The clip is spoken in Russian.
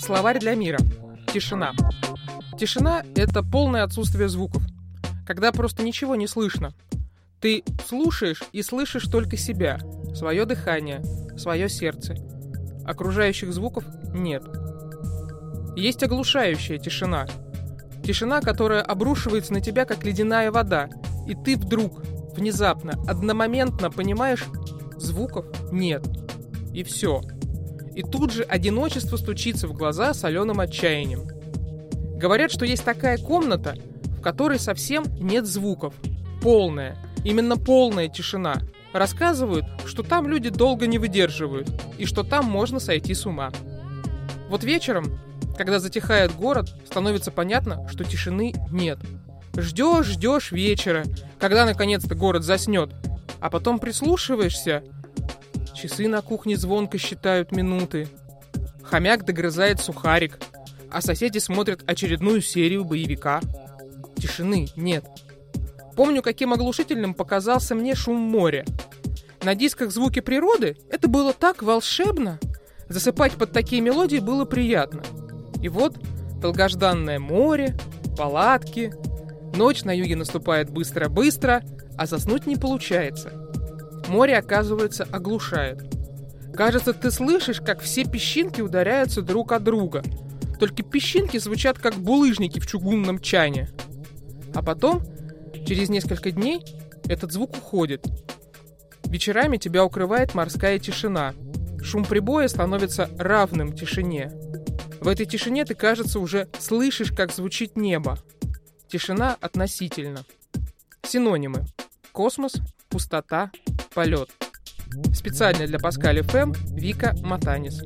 Словарь для мира. Тишина. Тишина – это полное отсутствие звуков. Когда просто ничего не слышно. Ты слушаешь и слышишь только себя, свое дыхание, свое сердце. Окружающих звуков нет. Есть оглушающая тишина. Тишина, которая обрушивается на тебя, как ледяная вода, и ты вдруг, внезапно, одномоментно понимаешь, звуков нет. И все. И тут же одиночество стучится в глаза соленым отчаянием. Говорят, что есть такая комната, в которой совсем нет звуков. Полная, именно полная тишина. Рассказывают, что там люди долго не выдерживают, и что там можно сойти с ума. Вот вечером, когда затихает город, становится понятно, что тишины нет. Ждешь, ждешь вечера, когда наконец-то город заснет, а потом прислушиваешься Часы на кухне звонко считают минуты. Хомяк догрызает сухарик, а соседи смотрят очередную серию боевика. Тишины нет. Помню, каким оглушительным показался мне шум моря. На дисках звуки природы это было так волшебно. Засыпать под такие мелодии было приятно. И вот долгожданное море, палатки. Ночь на юге наступает быстро-быстро, а заснуть не получается море, оказывается, оглушает. Кажется, ты слышишь, как все песчинки ударяются друг от друга. Только песчинки звучат как булыжники в чугунном чане. А потом, через несколько дней, этот звук уходит. Вечерами тебя укрывает морская тишина. Шум прибоя становится равным тишине. В этой тишине ты, кажется, уже слышишь, как звучит небо. Тишина относительно. Синонимы. Космос, пустота, полет. Специально для Паскаля ФМ Вика Матанис.